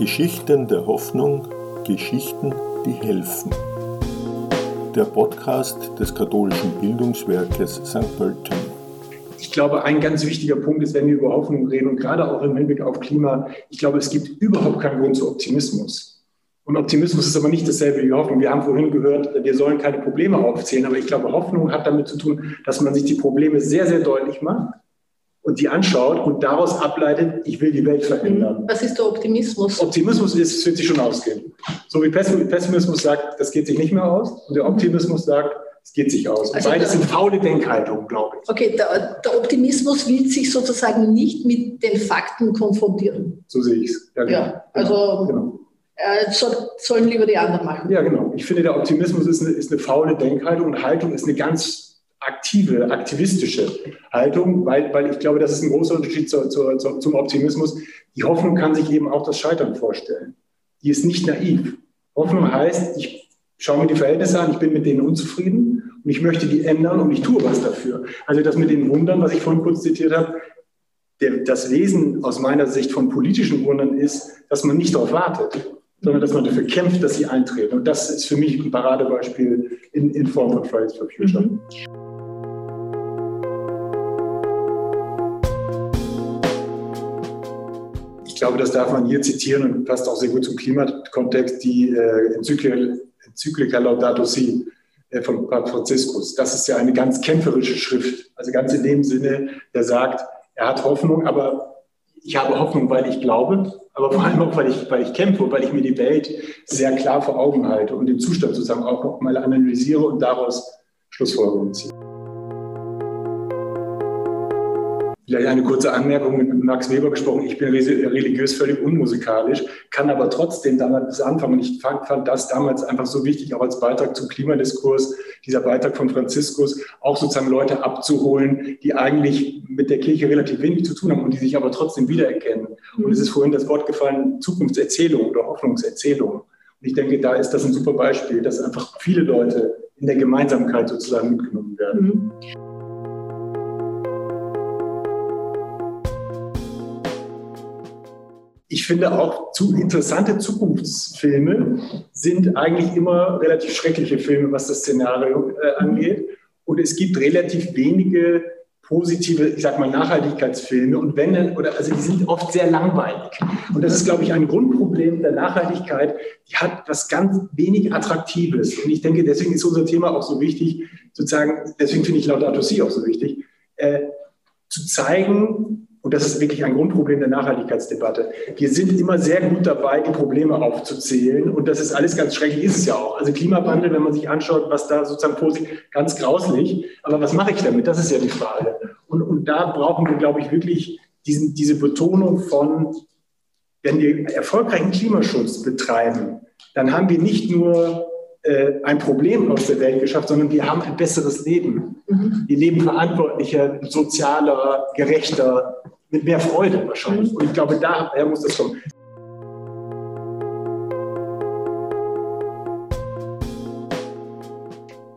Geschichten der Hoffnung, Geschichten, die helfen. Der Podcast des katholischen Bildungswerkes St. Pölten. Ich glaube, ein ganz wichtiger Punkt ist, wenn wir über Hoffnung reden und gerade auch im Hinblick auf Klima, ich glaube, es gibt überhaupt keinen Grund zu Optimismus. Und Optimismus ist aber nicht dasselbe wie Hoffnung. Wir haben vorhin gehört, wir sollen keine Probleme aufzählen, aber ich glaube, Hoffnung hat damit zu tun, dass man sich die Probleme sehr, sehr deutlich macht und die anschaut und daraus ableitet, ich will die Welt verändern. Mhm. Was ist der Optimismus? Optimismus ist, es wird sich schon ausgehen. So wie Pessimismus sagt, das geht sich nicht mehr aus. Und der Optimismus sagt, es geht sich aus. Also Beides sind faule Denkhaltungen, glaube ich. Okay, der, der, Optimismus will sich sozusagen nicht mit den Fakten konfrontieren. So sehe ich es. Ja, genau. ja, also genau. Äh, soll, sollen lieber die anderen machen. Ja, genau. Ich finde, der Optimismus ist eine, ist eine faule Denkhaltung und Haltung ist eine ganz aktive, aktivistische Haltung, weil, weil ich glaube, das ist ein großer Unterschied zu, zu, zu, zum Optimismus. Die Hoffnung kann sich eben auch das Scheitern vorstellen. Die ist nicht naiv. Hoffnung heißt, ich schaue mir die Verhältnisse an, ich bin mit denen unzufrieden und ich möchte die ändern und ich tue was dafür. Also das mit den Wundern, was ich vorhin kurz zitiert habe, der, das Wesen aus meiner Sicht von politischen Wundern ist, dass man nicht darauf wartet, sondern dass man dafür kämpft, dass sie eintreten. Und das ist für mich ein Paradebeispiel in, in Form von Fridays for Future. Mhm. Glaube, das darf man hier zitieren und passt auch sehr gut zum Klimakontext, die äh, Enzyklika Laudato Si äh, von Papst Franziskus. Das ist ja eine ganz kämpferische Schrift, also ganz in dem Sinne, der sagt, er hat Hoffnung, aber ich habe Hoffnung, weil ich glaube, aber vor allem auch, weil ich, weil ich kämpfe weil ich mir die Welt sehr klar vor Augen halte und den Zustand sozusagen auch noch mal analysiere und daraus Schlussfolgerungen ziehe. Vielleicht eine kurze Anmerkung mit Max Weber gesprochen. Ich bin religiös völlig unmusikalisch, kann aber trotzdem damals anfangen. Und ich fand, fand, das damals einfach so wichtig, auch als Beitrag zum Klimadiskurs, dieser Beitrag von Franziskus, auch sozusagen Leute abzuholen, die eigentlich mit der Kirche relativ wenig zu tun haben und die sich aber trotzdem wiedererkennen. Und es ist vorhin das Wort gefallen, Zukunftserzählung oder Hoffnungserzählung. Und ich denke, da ist das ein super Beispiel, dass einfach viele Leute in der Gemeinsamkeit sozusagen mitgenommen werden. Mhm. Finde auch zu interessante Zukunftsfilme sind eigentlich immer relativ schreckliche Filme, was das Szenario äh, angeht. Und es gibt relativ wenige positive, ich sag mal, Nachhaltigkeitsfilme. Und wenn dann, oder also die sind oft sehr langweilig. Und das ist, glaube ich, ein Grundproblem der Nachhaltigkeit. Die hat was ganz wenig Attraktives. Und ich denke, deswegen ist unser Thema auch so wichtig, sozusagen, deswegen finde ich Laudato Si auch so wichtig, äh, zu zeigen, und das ist wirklich ein Grundproblem der Nachhaltigkeitsdebatte. Wir sind immer sehr gut dabei, die Probleme aufzuzählen. Und das ist alles ganz schrecklich, ist es ja auch. Also Klimawandel, wenn man sich anschaut, was da sozusagen vorliegt, ganz grauslich. Aber was mache ich damit? Das ist ja die Frage. Und, und da brauchen wir, glaube ich, wirklich diesen, diese Betonung von, wenn wir erfolgreichen Klimaschutz betreiben, dann haben wir nicht nur äh, ein Problem aus der Welt geschafft, sondern wir haben ein besseres Leben. Mhm. Wir leben verantwortlicher, sozialer, gerechter, mit mehr Freude wahrscheinlich. Mhm. Und ich glaube, daher muss das kommen.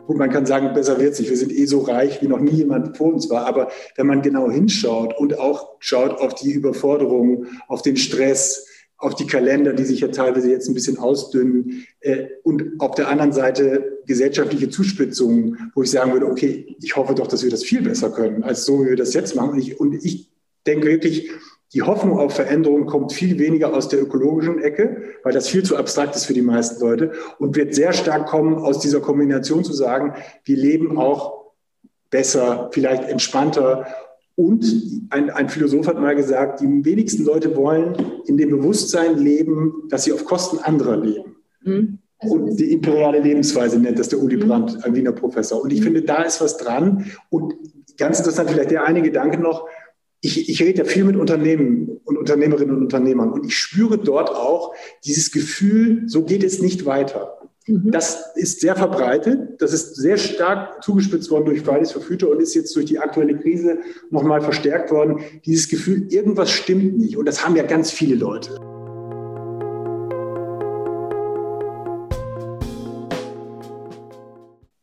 Gut, man kann sagen, besser wird es nicht. Wir sind eh so reich, wie noch nie jemand vor uns war. Aber wenn man genau hinschaut und auch schaut auf die Überforderung, auf den Stress, auf die Kalender, die sich ja teilweise jetzt ein bisschen ausdünnen äh, und auf der anderen Seite gesellschaftliche Zuspitzungen, wo ich sagen würde, okay, ich hoffe doch, dass wir das viel besser können, als so, wie wir das jetzt machen. Und ich, und ich denke wirklich, die Hoffnung auf Veränderung kommt viel weniger aus der ökologischen Ecke, weil das viel zu abstrakt ist für die meisten Leute und wird sehr stark kommen aus dieser Kombination zu sagen, wir leben auch besser, vielleicht entspannter und ein, ein, Philosoph hat mal gesagt, die wenigsten Leute wollen in dem Bewusstsein leben, dass sie auf Kosten anderer leben. Mhm. Also und die imperiale Lebensweise nennt das der Uli mhm. Brandt, ein Wiener Professor. Und ich mhm. finde, da ist was dran. Und ganz interessant, vielleicht der eine Gedanke noch. Ich, ich rede ja viel mit Unternehmen und Unternehmerinnen und Unternehmern und ich spüre dort auch dieses Gefühl, so geht es nicht weiter. Mhm. Das ist sehr verbreitet. Das ist sehr stark zugespitzt worden durch Fridays for Future und ist jetzt durch die aktuelle Krise nochmal verstärkt worden. Dieses Gefühl, irgendwas stimmt nicht. Und das haben ja ganz viele Leute.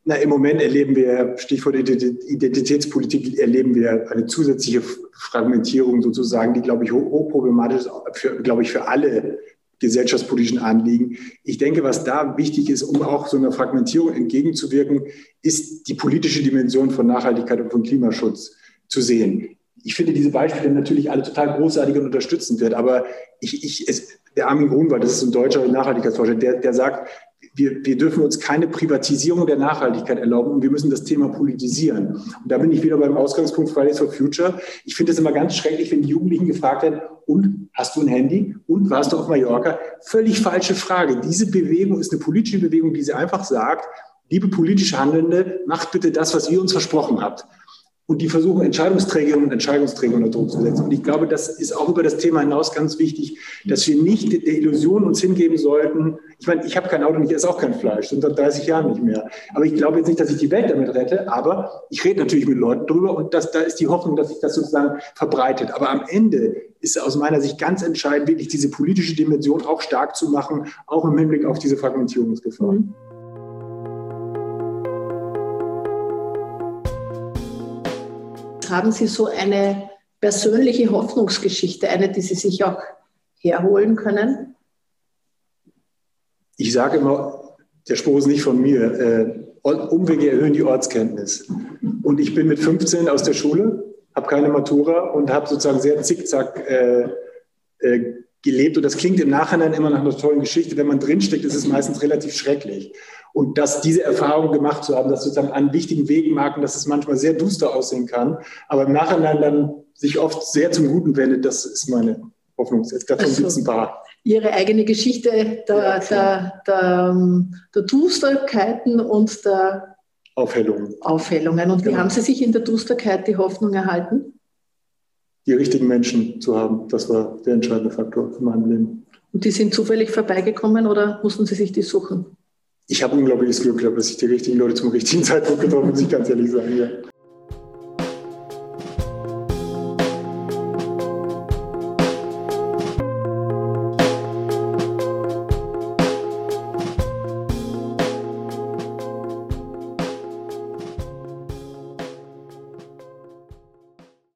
Na, Im Moment erleben wir, Stichwort Identitätspolitik, erleben wir eine zusätzliche Fragmentierung sozusagen, die, glaube ich, hochproblematisch ist, für, glaube ich, für alle gesellschaftspolitischen Anliegen. Ich denke, was da wichtig ist, um auch so einer Fragmentierung entgegenzuwirken, ist die politische Dimension von Nachhaltigkeit und von Klimaschutz zu sehen. Ich finde diese Beispiele natürlich alle total großartig und unterstützend wird, aber ich, ich, es, der Armin Grunwald, das ist ein deutscher Nachhaltigkeitsforscher, der, der sagt, wir, wir dürfen uns keine Privatisierung der Nachhaltigkeit erlauben und wir müssen das Thema politisieren. Und da bin ich wieder beim Ausgangspunkt Fridays for Future. Ich finde es immer ganz schrecklich, wenn die Jugendlichen gefragt werden, und hast du ein Handy? Und warst du auf Mallorca? Völlig falsche Frage. Diese Bewegung ist eine politische Bewegung, die sie einfach sagt, liebe politisch Handelnde, macht bitte das, was ihr uns versprochen habt und die versuchen, Entscheidungsträgerinnen und Entscheidungsträger unter Druck zu setzen. Und ich glaube, das ist auch über das Thema hinaus ganz wichtig, dass wir nicht der Illusion uns hingeben sollten. Ich meine, ich habe kein Auto und ich esse auch kein Fleisch, und seit 30 Jahren nicht mehr. Aber ich glaube jetzt nicht, dass ich die Welt damit rette, aber ich rede natürlich mit Leuten drüber und das, da ist die Hoffnung, dass sich das sozusagen verbreitet. Aber am Ende ist aus meiner Sicht ganz entscheidend, wirklich diese politische Dimension auch stark zu machen, auch im Hinblick auf diese Fragmentierungsgefahr. Mhm. Haben Sie so eine persönliche Hoffnungsgeschichte, eine, die Sie sich auch herholen können? Ich sage immer, der Spruch ist nicht von mir, äh, Umwege erhöhen die Ortskenntnis. Und ich bin mit 15 aus der Schule, habe keine Matura und habe sozusagen sehr zickzack äh, äh, gelebt. Und das klingt im Nachhinein immer nach einer tollen Geschichte. Wenn man drinsteckt, ist es meistens relativ schrecklich. Und dass diese Erfahrung gemacht zu haben, dass sozusagen an wichtigen Wegmarken, dass es manchmal sehr duster aussehen kann, aber im Nachhinein dann sich oft sehr zum Guten wendet, das ist meine Hoffnung. Jetzt davon also, gibt es ein paar. Ihre eigene Geschichte der, der, der, der Dusterkeiten und der Aufhellungen. Aufhellungen. Und wie genau. haben Sie sich in der Dusterkeit die Hoffnung erhalten? Die richtigen Menschen zu haben, das war der entscheidende Faktor in meinem Leben. Und die sind zufällig vorbeigekommen oder mussten Sie sich die suchen? Ich habe unglaubliches Glück gehabt, dass ich die richtigen Leute zum richtigen Zeitpunkt getroffen habe, muss ich ganz ehrlich sagen. Ja.